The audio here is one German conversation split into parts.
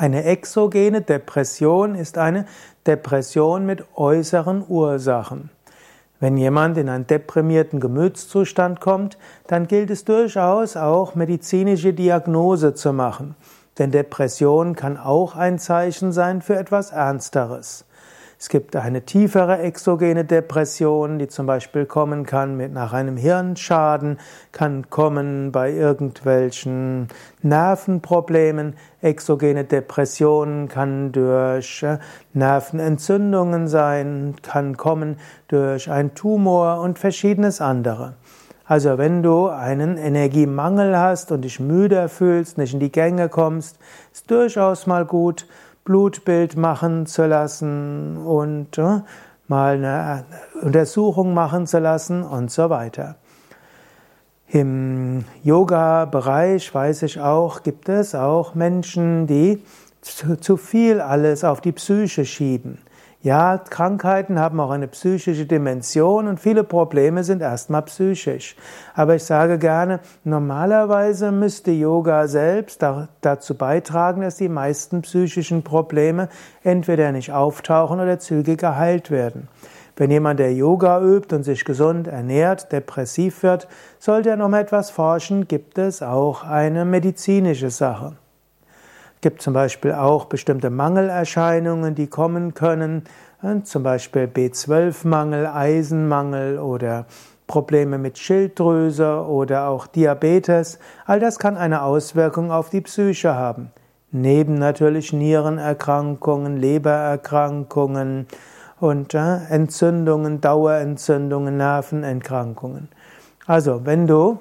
Eine exogene Depression ist eine Depression mit äußeren Ursachen. Wenn jemand in einen deprimierten Gemütszustand kommt, dann gilt es durchaus auch medizinische Diagnose zu machen. Denn Depression kann auch ein Zeichen sein für etwas Ernsteres. Es gibt eine tiefere exogene Depression, die zum Beispiel kommen kann mit nach einem Hirnschaden, kann kommen bei irgendwelchen Nervenproblemen. Exogene Depression kann durch äh, Nervenentzündungen sein, kann kommen durch einen Tumor und verschiedenes andere. Also wenn du einen Energiemangel hast und dich müde fühlst, nicht in die Gänge kommst, ist durchaus mal gut, Blutbild machen zu lassen und äh, mal eine Untersuchung machen zu lassen und so weiter. Im Yoga-Bereich weiß ich auch, gibt es auch Menschen, die zu, zu viel alles auf die Psyche schieben. Ja, Krankheiten haben auch eine psychische Dimension und viele Probleme sind erstmal psychisch. Aber ich sage gerne, normalerweise müsste Yoga selbst dazu beitragen, dass die meisten psychischen Probleme entweder nicht auftauchen oder zügig geheilt werden. Wenn jemand, der Yoga übt und sich gesund ernährt, depressiv wird, sollte er noch mal etwas forschen, gibt es auch eine medizinische Sache gibt zum Beispiel auch bestimmte Mangelerscheinungen, die kommen können, zum Beispiel B12-Mangel, Eisenmangel oder Probleme mit Schilddrüse oder auch Diabetes. All das kann eine Auswirkung auf die Psyche haben. Neben natürlich Nierenerkrankungen, Lebererkrankungen und äh, Entzündungen, Dauerentzündungen, Nervenerkrankungen. Also, wenn du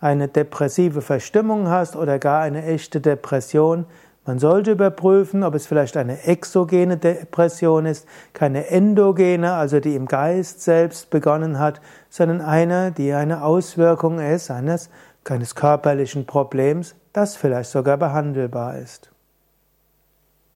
eine depressive Verstimmung hast oder gar eine echte Depression, man sollte überprüfen, ob es vielleicht eine exogene Depression ist, keine endogene, also die im Geist selbst begonnen hat, sondern eine, die eine Auswirkung ist eines, eines körperlichen Problems, das vielleicht sogar behandelbar ist.